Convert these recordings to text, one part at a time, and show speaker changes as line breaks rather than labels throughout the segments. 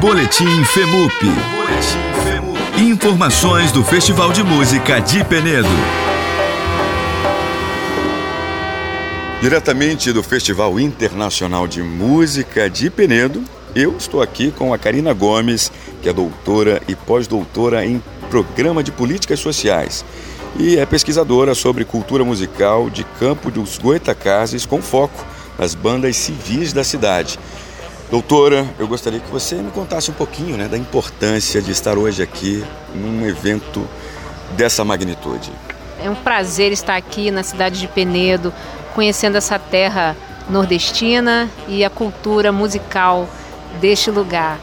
Boletim FEMUP. Informações do Festival de Música de Penedo. Diretamente do Festival Internacional de Música de Penedo, eu estou aqui com a Karina Gomes, que é doutora e pós-doutora em Programa de Políticas Sociais e é pesquisadora sobre cultura musical de Campo dos Goitacazes com foco nas bandas civis da cidade. Doutora, eu gostaria que você me contasse um pouquinho né, da importância de estar hoje aqui num evento dessa magnitude.
É um prazer estar aqui na cidade de Penedo, conhecendo essa terra nordestina e a cultura musical deste lugar.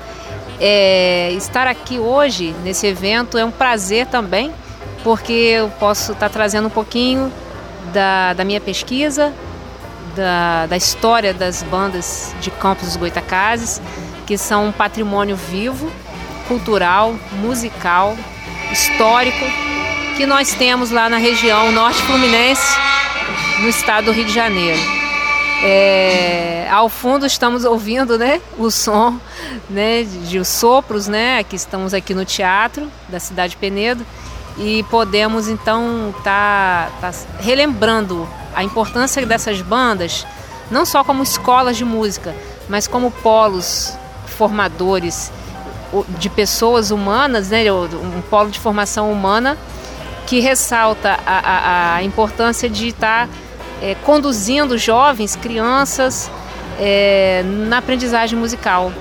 É, estar aqui hoje nesse evento é um prazer também, porque eu posso estar trazendo um pouquinho da, da minha pesquisa, da, da história das bandas de Campos dos Goitacazes, que são um patrimônio vivo, cultural, musical, histórico, que nós temos lá na região norte fluminense, no estado do Rio de Janeiro. É, ao fundo estamos ouvindo né, o som né, de os sopros, né, que estamos aqui no teatro da cidade de Penedo e podemos então estar tá, tá relembrando a importância dessas bandas, não só como escolas de música, mas como polos formadores de pessoas humanas, né, um polo de formação humana que ressalta a, a, a importância de estar é, conduzindo jovens, crianças é, na aprendizagem musical.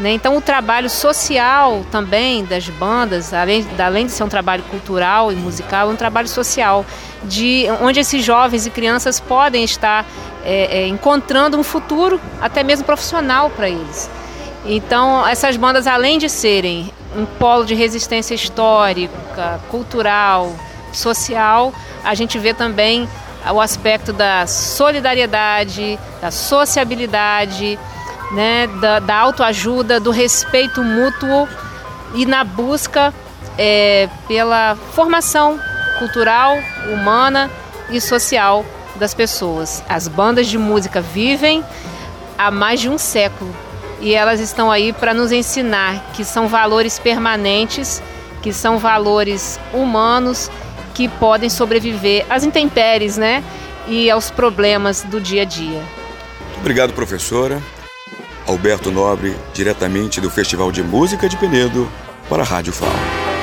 Né? Então, o trabalho social também das bandas, além, além de ser um trabalho cultural e musical, é um trabalho social, de onde esses jovens e crianças podem estar é, é, encontrando um futuro, até mesmo profissional para eles. Então, essas bandas, além de serem um polo de resistência histórica, cultural, social, a gente vê também o aspecto da solidariedade, da sociabilidade, né, da, da autoajuda, do respeito mútuo e na busca é, pela formação cultural, humana e social das pessoas. As bandas de música vivem há mais de um século e elas estão aí para nos ensinar que são valores permanentes, que são valores humanos que podem sobreviver às intempéries, né? E aos problemas do dia a dia.
Obrigado, professora. Alberto Nobre, diretamente do Festival de Música de Penedo, para a Rádio FAO.